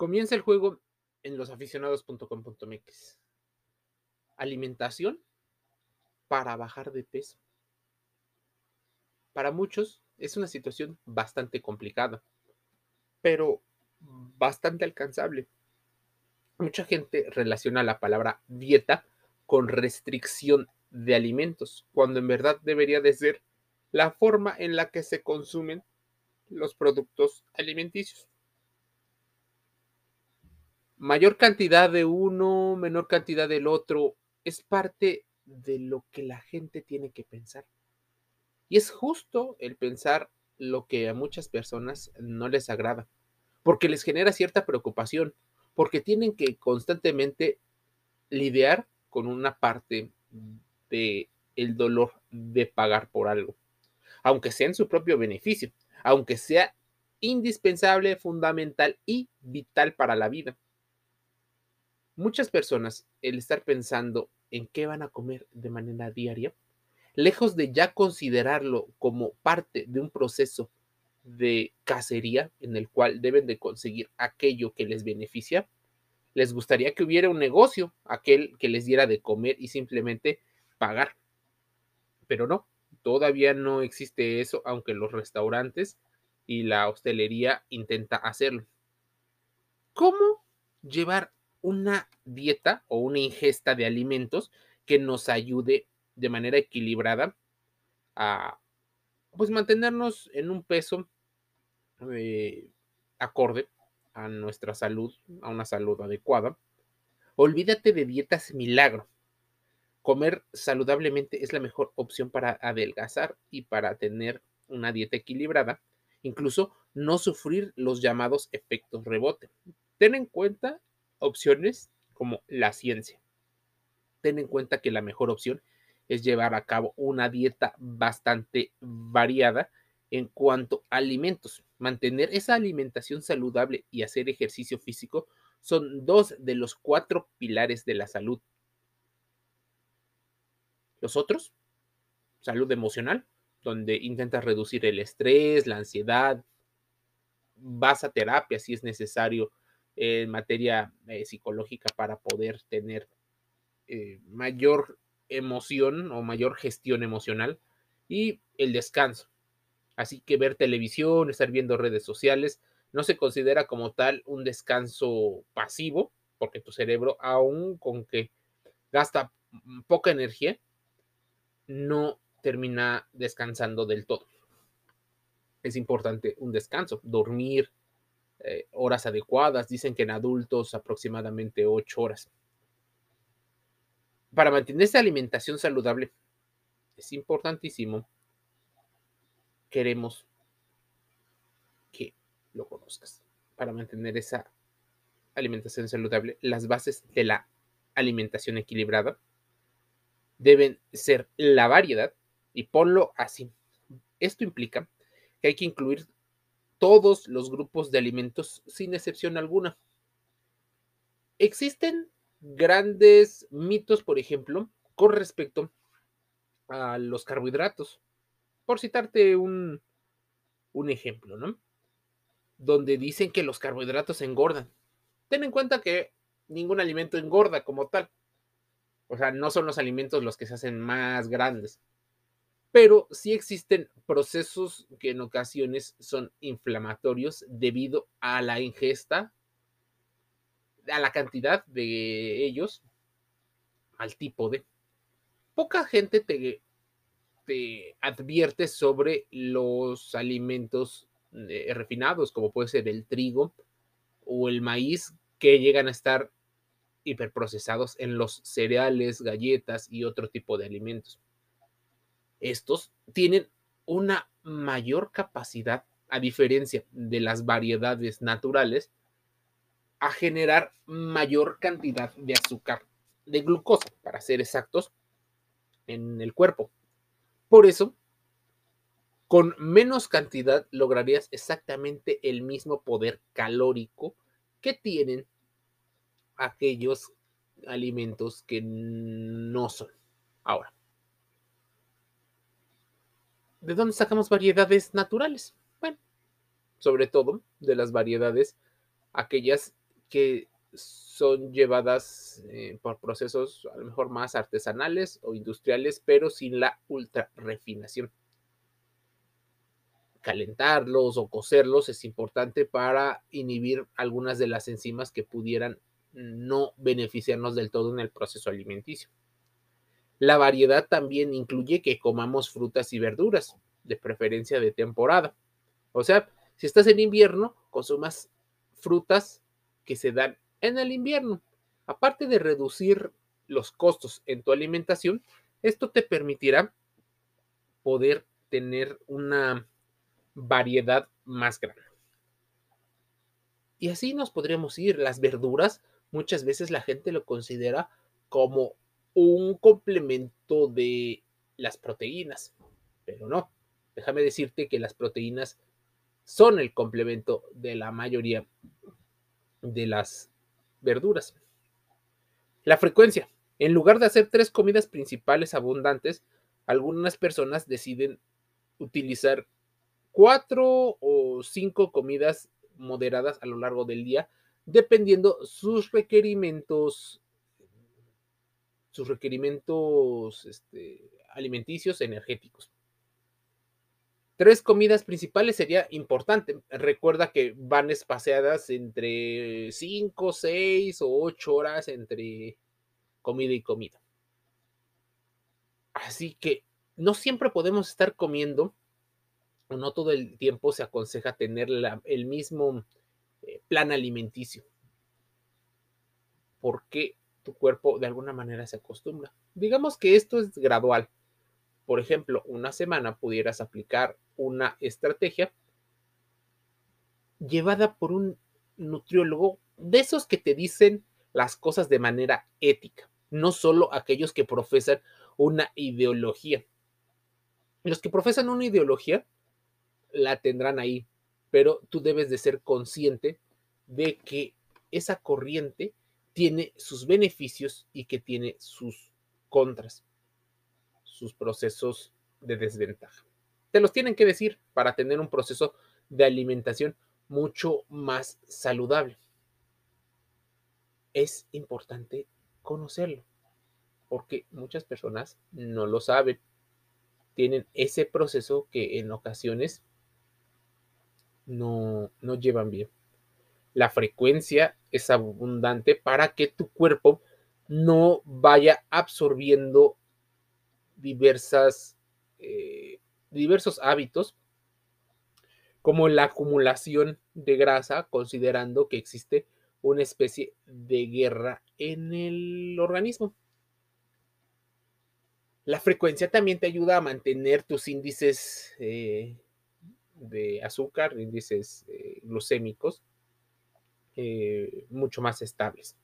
Comienza el juego en losaficionados.com.mx. Alimentación para bajar de peso. Para muchos es una situación bastante complicada, pero bastante alcanzable. Mucha gente relaciona la palabra dieta con restricción de alimentos, cuando en verdad debería de ser la forma en la que se consumen los productos alimenticios. Mayor cantidad de uno, menor cantidad del otro, es parte de lo que la gente tiene que pensar. Y es justo el pensar lo que a muchas personas no les agrada, porque les genera cierta preocupación, porque tienen que constantemente lidiar con una parte de el dolor de pagar por algo, aunque sea en su propio beneficio, aunque sea indispensable, fundamental y vital para la vida. Muchas personas, el estar pensando en qué van a comer de manera diaria, lejos de ya considerarlo como parte de un proceso de cacería en el cual deben de conseguir aquello que les beneficia, les gustaría que hubiera un negocio, aquel que les diera de comer y simplemente pagar. Pero no, todavía no existe eso, aunque los restaurantes y la hostelería intenta hacerlo. ¿Cómo llevar una dieta o una ingesta de alimentos que nos ayude de manera equilibrada a pues mantenernos en un peso eh, acorde a nuestra salud, a una salud adecuada. Olvídate de dietas milagro. Comer saludablemente es la mejor opción para adelgazar y para tener una dieta equilibrada, incluso no sufrir los llamados efectos rebote. Ten en cuenta opciones como la ciencia. Ten en cuenta que la mejor opción es llevar a cabo una dieta bastante variada en cuanto a alimentos. Mantener esa alimentación saludable y hacer ejercicio físico son dos de los cuatro pilares de la salud. Los otros, salud emocional, donde intentas reducir el estrés, la ansiedad, vas a terapia si es necesario en materia eh, psicológica para poder tener eh, mayor emoción o mayor gestión emocional y el descanso. Así que ver televisión, estar viendo redes sociales, no se considera como tal un descanso pasivo, porque tu cerebro, aún con que gasta poca energía, no termina descansando del todo. Es importante un descanso, dormir, eh, horas adecuadas. Dicen que en adultos aproximadamente 8 horas. Para mantener esa alimentación saludable es importantísimo. Queremos que lo conozcas. Para mantener esa alimentación saludable, las bases de la alimentación equilibrada deben ser la variedad y ponlo así. Esto implica que hay que incluir todos los grupos de alimentos sin excepción alguna. Existen grandes mitos, por ejemplo, con respecto a los carbohidratos. Por citarte un, un ejemplo, ¿no? Donde dicen que los carbohidratos engordan. Ten en cuenta que ningún alimento engorda como tal. O sea, no son los alimentos los que se hacen más grandes pero sí existen procesos que en ocasiones son inflamatorios debido a la ingesta, a la cantidad de ellos, al tipo de. Poca gente te, te advierte sobre los alimentos eh, refinados, como puede ser el trigo o el maíz, que llegan a estar hiperprocesados en los cereales, galletas y otro tipo de alimentos estos tienen una mayor capacidad, a diferencia de las variedades naturales, a generar mayor cantidad de azúcar, de glucosa, para ser exactos, en el cuerpo. Por eso, con menos cantidad lograrías exactamente el mismo poder calórico que tienen aquellos alimentos que no son. Ahora, ¿De dónde sacamos variedades naturales? Bueno, sobre todo de las variedades aquellas que son llevadas eh, por procesos a lo mejor más artesanales o industriales, pero sin la ultra refinación. Calentarlos o cocerlos es importante para inhibir algunas de las enzimas que pudieran no beneficiarnos del todo en el proceso alimenticio. La variedad también incluye que comamos frutas y verduras, de preferencia de temporada. O sea, si estás en invierno, consumas frutas que se dan en el invierno. Aparte de reducir los costos en tu alimentación, esto te permitirá poder tener una variedad más grande. Y así nos podríamos ir. Las verduras, muchas veces la gente lo considera como un complemento de las proteínas, pero no. Déjame decirte que las proteínas son el complemento de la mayoría de las verduras. La frecuencia. En lugar de hacer tres comidas principales abundantes, algunas personas deciden utilizar cuatro o cinco comidas moderadas a lo largo del día, dependiendo sus requerimientos, sus requerimientos este, alimenticios energéticos. Tres comidas principales sería importante. Recuerda que van espaciadas entre cinco, seis o ocho horas entre comida y comida. Así que no siempre podemos estar comiendo, o no todo el tiempo se aconseja tener el mismo eh, plan alimenticio. Porque tu cuerpo de alguna manera se acostumbra. Digamos que esto es gradual. Por ejemplo, una semana pudieras aplicar una estrategia llevada por un nutriólogo de esos que te dicen las cosas de manera ética, no solo aquellos que profesan una ideología. Los que profesan una ideología la tendrán ahí, pero tú debes de ser consciente de que esa corriente tiene sus beneficios y que tiene sus contras sus procesos de desventaja. Te los tienen que decir para tener un proceso de alimentación mucho más saludable. Es importante conocerlo porque muchas personas no lo saben. Tienen ese proceso que en ocasiones no, no llevan bien. La frecuencia es abundante para que tu cuerpo no vaya absorbiendo diversas, eh, diversos hábitos, como la acumulación de grasa, considerando que existe una especie de guerra en el organismo. La frecuencia también te ayuda a mantener tus índices eh, de azúcar, índices eh, glucémicos, mucho más estables.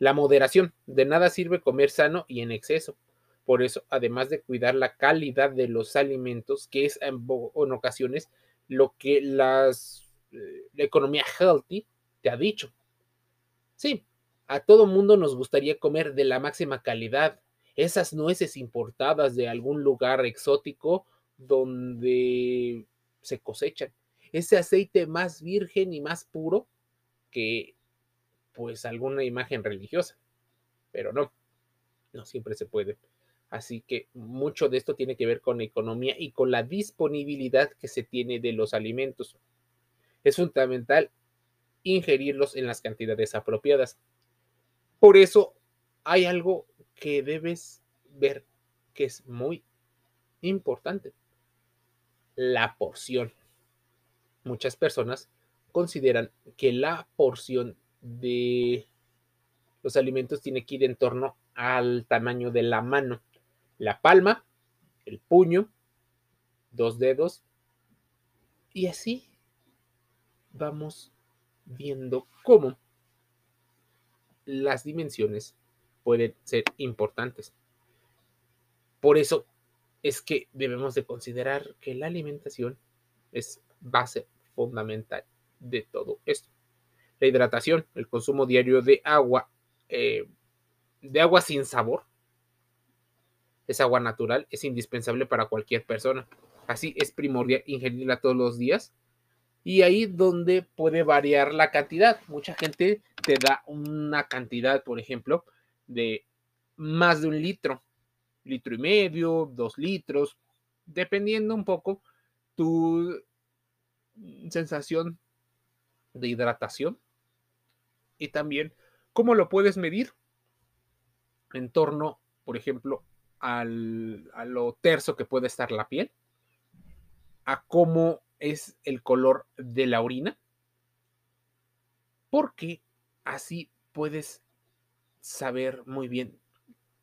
La moderación. De nada sirve comer sano y en exceso. Por eso, además de cuidar la calidad de los alimentos, que es en, ocasiones lo que las, eh, la economía healthy te ha dicho. Sí, a todo mundo nos gustaría comer de la máxima calidad, esas nueces importadas de algún lugar exótico donde se cosechan, ese aceite más virgen y más puro que pues alguna imagen religiosa. Pero no, no siempre se puede. Así que mucho de esto tiene que ver con economía y con la disponibilidad que se tiene de los alimentos. Es fundamental ingerirlos en las cantidades apropiadas. Por eso hay algo que debes ver que es muy importante. La porción. Muchas personas consideran que la porción de los alimentos tiene que ir en torno al tamaño de la mano la palma, el puño, dos dedos y así vamos viendo cómo las dimensiones pueden ser importantes. Por eso es que debemos de considerar que la alimentación es base fundamental de todo esto. La hidratación, el consumo diario de agua, eh, de agua sin sabor, es agua natural, es indispensable para cualquier persona. Así es primordial ingerirla todos los días Y ahí donde puede variar la cantidad. Mucha gente te da una cantidad, por ejemplo, de más de un litro, litro y medio, dos litros, dependiendo un poco tu sensación de hidratación. Y también cómo lo puedes medir en torno, por ejemplo, al, a lo terso que puede estar la piel, a cómo es el color de la orina, porque así puedes saber muy bien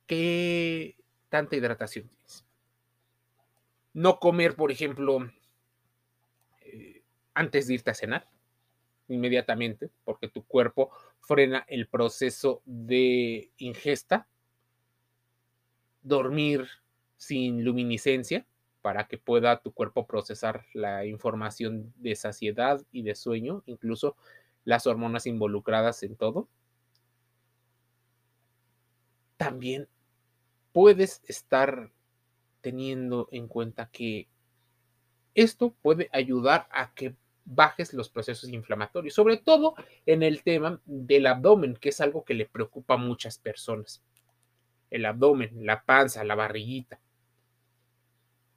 qué tanta hidratación tienes. No comer, por ejemplo, eh, antes de irte a cenar, inmediatamente, porque tu cuerpo frena el proceso de ingesta. Dormir sin luminiscencia para que pueda tu cuerpo procesar la información de saciedad y de sueño, incluso las hormonas involucradas en todo. También puedes estar teniendo en cuenta que esto puede ayudar a que bajes los procesos inflamatorios, sobre todo en el tema del abdomen, que es algo que le preocupa a muchas personas. El abdomen, la panza, la barriguita.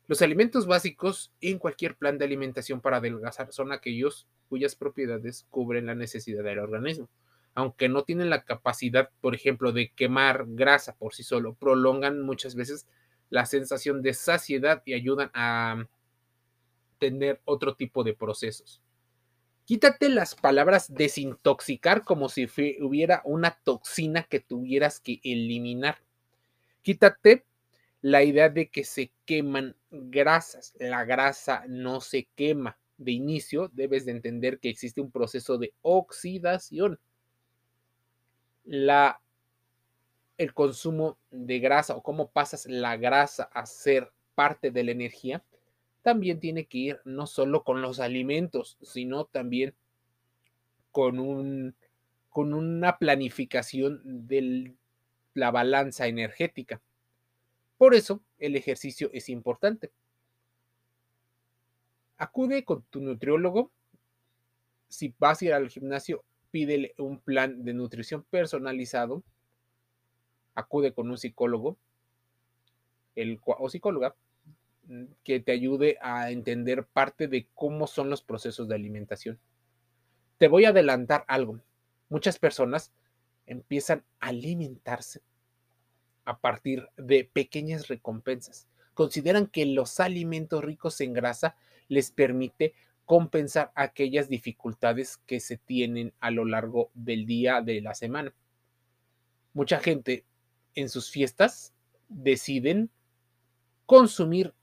Los alimentos básicos en cualquier plan de alimentación para adelgazar son aquellos cuyas propiedades cubren la necesidad del organismo. Aunque no tienen la capacidad, por ejemplo, de quemar grasa por sí solo, prolongan muchas veces la sensación de saciedad y ayudan a tener otro tipo de procesos. Quítate las palabras desintoxicar como si hubiera una toxina que tuvieras que eliminar. Quítate la idea de que se queman grasas. La grasa no se quema. De inicio debes de entender que existe un proceso de oxidación. La, el consumo de grasa o cómo pasas la grasa a ser parte de la energía también tiene que ir no solo con los alimentos, sino también con, un, con una planificación de la balanza energética. Por eso el ejercicio es importante. Acude con tu nutriólogo. Si vas a ir al gimnasio, pídele un plan de nutrición personalizado. Acude con un psicólogo el, o psicóloga que te ayude a entender parte de cómo son los procesos de alimentación. Te voy a adelantar algo. Muchas personas empiezan a alimentarse a partir de pequeñas recompensas. Consideran que los alimentos ricos en grasa les permite compensar aquellas dificultades que se tienen a lo largo del día de la semana. Mucha gente en sus fiestas deciden consumir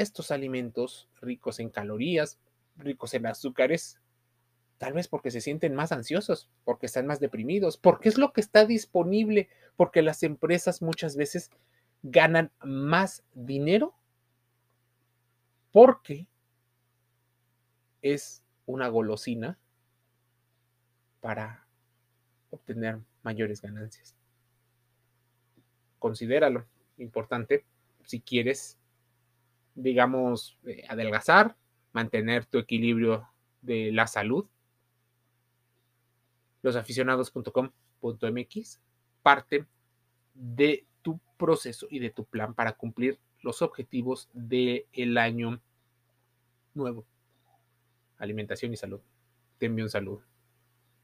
estos alimentos ricos en calorías, ricos en azúcares, tal vez porque se sienten más ansiosos, porque están más deprimidos, porque es lo que está disponible, porque las empresas muchas veces ganan más dinero porque es una golosina para obtener mayores ganancias. Considéralo importante si quieres digamos, eh, adelgazar, mantener tu equilibrio de la salud. Losaficionados.com.mx parte de tu proceso y de tu plan para cumplir los objetivos del año nuevo. Alimentación y salud. Te envío un saludo.